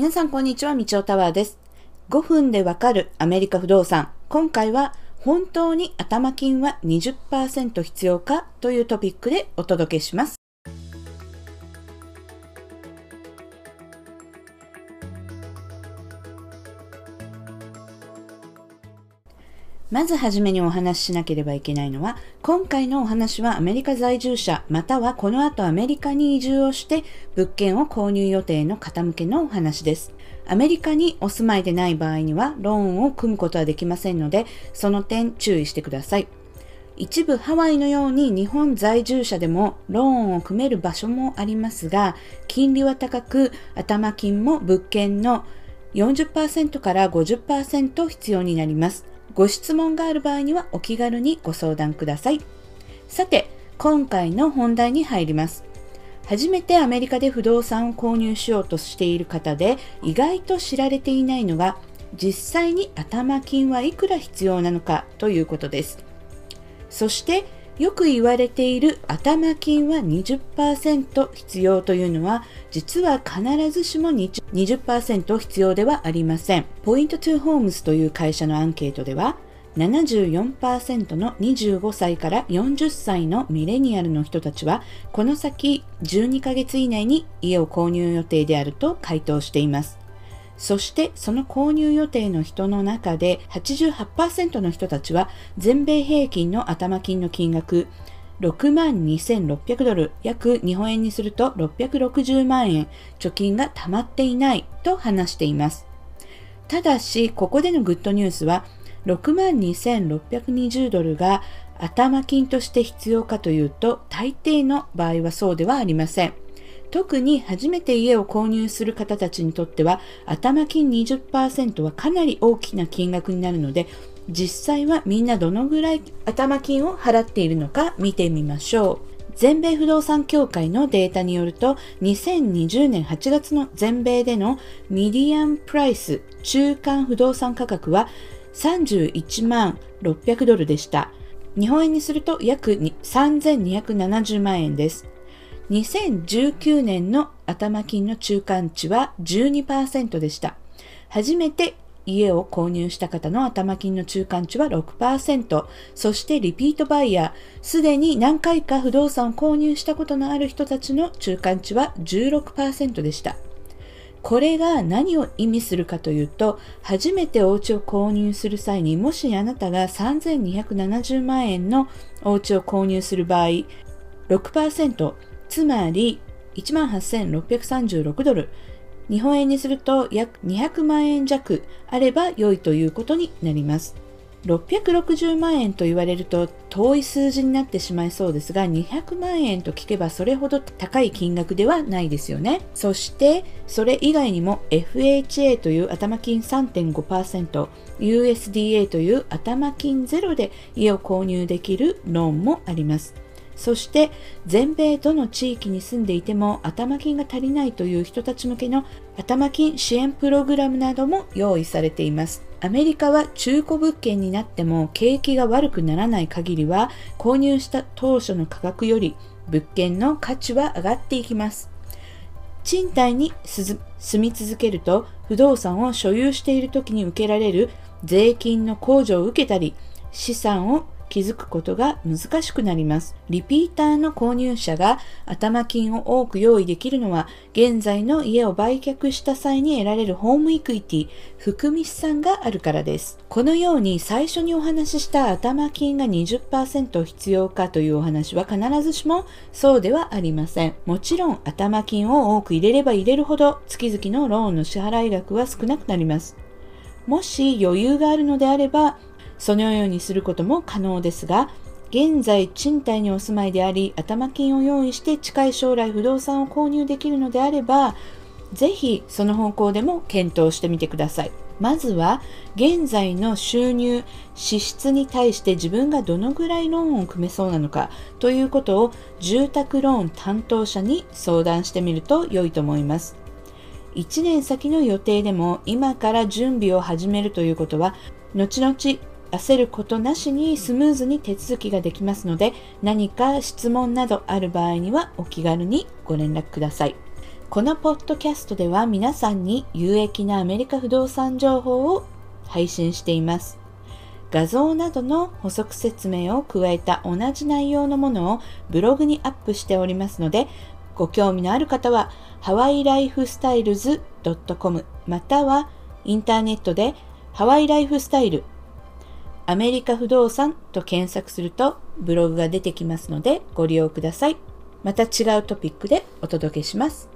皆さんこんにちは、みちおタワーです。5分でわかるアメリカ不動産。今回は本当に頭金は20%必要かというトピックでお届けします。まずはじめにお話ししなければいけないのは、今回のお話はアメリカ在住者、またはこの後アメリカに移住をして物件を購入予定の方向けのお話です。アメリカにお住まいでない場合にはローンを組むことはできませんので、その点注意してください。一部ハワイのように日本在住者でもローンを組める場所もありますが、金利は高く、頭金も物件の40%から50%必要になります。ご質問がある場合にはお気軽にご相談ください。さて、今回の本題に入ります。初めてアメリカで不動産を購入しようとしている方で意外と知られていないのが実際に頭金はいくら必要なのかということです。そしてよく言われている頭金は20%必要というのは実は必ずしも20%必要ではありません。ポイント2ホームズという会社のアンケートでは74%の25歳から40歳のミレニアルの人たちはこの先12ヶ月以内に家を購入予定であると回答しています。そしてその購入予定の人の中で88%の人たちは全米平均の頭金の金額6万2600ドル、約日本円にすると660万円、貯金が溜まっていないと話しています。ただし、ここでのグッドニュースは、6万2620ドルが頭金として必要かというと、大抵の場合はそうではありません。特に初めて家を購入する方たちにとっては頭金20%はかなり大きな金額になるので実際はみんなどのぐらい頭金を払っているのか見てみましょう。全米不動産協会のデータによると2020年8月の全米でのミディアンプライス中間不動産価格は31万600ドルでした。日本円にすると約3270万円です。2019年の頭金の中間値は12%でした。初めて家を購入した方の頭金の中間値は6%、そしてリピートバイヤー、すでに何回か不動産を購入したことのある人たちの中間値は16%でした。これが何を意味するかというと、初めてお家を購入する際にもしあなたが3270万円のお家を購入する場合、6%、つまり18,636ドル。日本円にすると約200万円弱あれば良いということになります。660万円と言われると遠い数字になってしまいそうですが200万円と聞けばそれほど高い金額ではないですよね。そしてそれ以外にも FHA という頭金3.5% USDA という頭金ゼロで家を購入できるローンもあります。そして全米どの地域に住んでいても頭金が足りないという人たち向けの頭金支援プログラムなども用意されています。アメリカは中古物件になっても景気が悪くならない限りは購入した当初の価格より物件の価値は上がっていきます。賃貸に住み続けると不動産を所有している時に受けられる税金の控除を受けたり資産を気づくことが難しくなります。リピーターの購入者が頭金を多く用意できるのは、現在の家を売却した際に得られるホームイクイティ、含み資産があるからです。このように最初にお話しした頭金が20%必要かというお話は必ずしもそうではありません。もちろん頭金を多く入れれば入れるほど月々のローンの支払い額は少なくなります。もし余裕があるのであれば、そのようにすることも可能ですが、現在賃貸にお住まいであり、頭金を用意して近い将来不動産を購入できるのであれば、ぜひその方向でも検討してみてください。まずは現在の収入、支出に対して自分がどのぐらいローンを組めそうなのかということを住宅ローン担当者に相談してみると良いと思います。1年先の予定でも今から準備を始めるということは後々焦ることなしにスムーズに手続きができますので何か質問などある場合にはお気軽にご連絡ください。このポッドキャストでは皆さんに有益なアメリカ不動産情報を配信しています。画像などの補足説明を加えた同じ内容のものをブログにアップしておりますので、ご興味のある方はハワイライフスタイルズ .com またはインターネットでハワイライフスタイルアメリカ不動産と検索するとブログが出てきますのでご利用ください。また違うトピックでお届けします。